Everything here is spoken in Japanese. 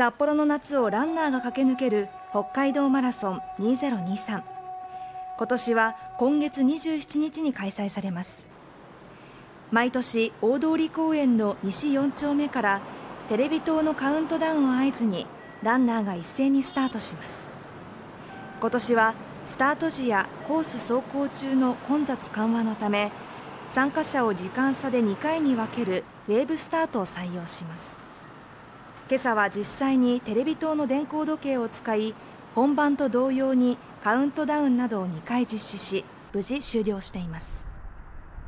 札幌の夏をランナーが駆け抜ける北海道マラソン2023今年は今月27日に開催されます。毎年大通公園の西4丁目からテレビ塔のカウントダウンを合図にランナーが一斉にスタートします。今年はスタート時やコース走行中の混雑緩和のため参加者を時間差で2回に分けるウェーブスタートを採用します。今朝は実際にテレビ塔の電光時計を使い本番と同様にカウントダウンなどを2回実施し無事終了しています。